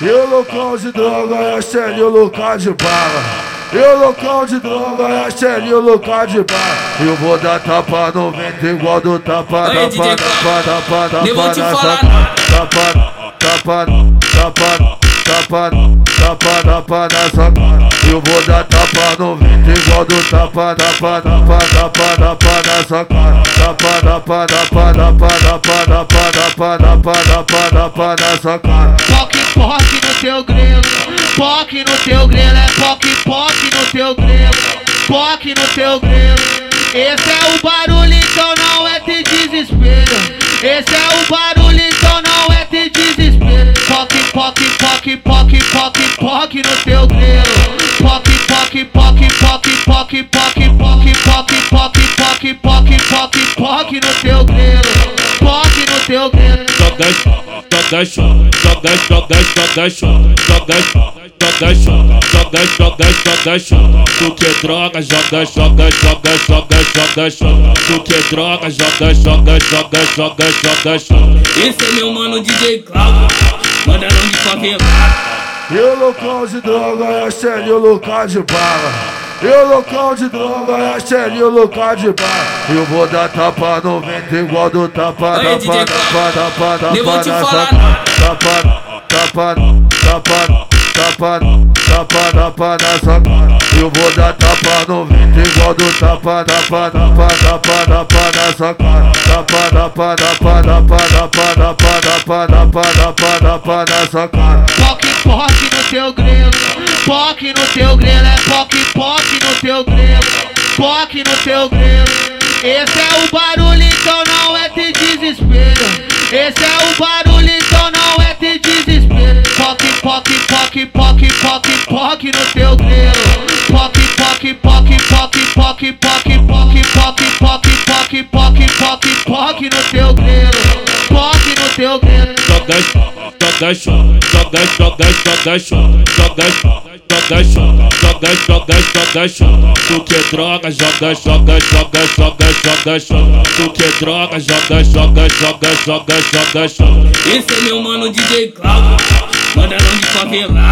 E o local de droga é sério, o local de bala. E o local de droga é sério, o local de bala. Eu vou dar tapa no vento igual do tapa, tapa, DJ tapa, tapa, tapa, nada. Tapa, tapa, tapa, tapa, tapa, tapa na sua cara. Eu vou dar tapa no vento igual do tapa, tapa, tapa, tapa, tapa na sua cara. Tapa, tapa, tapa, tapa, tapa, tapa, tapa, tapa, tapa, tapa na sua cara. Poque, no teu grelo. Poque no teu grelo. É poque, poque no teu grelo. Poque no teu grelo. Esse é o barulho, então não é te desespero. Esse é o barulho, então não é te desespero. Poque, poque, poque, poque, poque, poque no teu grelo. Poque, poque, poque, poque, poque, poque, Poque no teu grelo. joga, joga, joga, joga, joga, joga, joga, joga, joga, joga, joga, tu que droga, joga, joga, joga, joga, joga, joga, tu que droga, joga, joga, joga, joga, joga, joga. Esse é meu mano DJ Cláudio, modelão de favela. E o local de droga é o local de bala. E o local de droga é sério, o local de bala. Eu vou dar tapa no vento igual do tapa, tapa, tapa, tapa, tapa, saca- nada. Tapa, tapa, tapa, tapa, tapa, tapa na sua cara. Eu vou dar tapa no vento igual do tapa, tapa, tapa, tapa, tapa na sua cara. Tapa, tapa, tapa, tapa, tapa, tapa, tapa, tapa, tapa, tapa na sua cara. Poque, poque no teu grelo. Poque no teu grelo. É poque, teu grelo. Poque no teu grelo. Esse é o barulho, então não é te desespero. Esse é o barulho, então não é te desespero. Poque, poque, poque, poque, poque, poque no teu grelo. Poque, poque, poque, poque, poque, poque, poque, poque, poque, poque, poque, poque, poque no teu grelo. Poque no teu grelo. joga, joga, joga, joga, joga, joga, joga, joga, joga, joga, joga, tu que droga, joga, joga, joga, joga, joga, joga, tu que droga, joga, joga, joga, joga, joga, joga. Esse é meu mano DJ Cláudio, modelão de favela.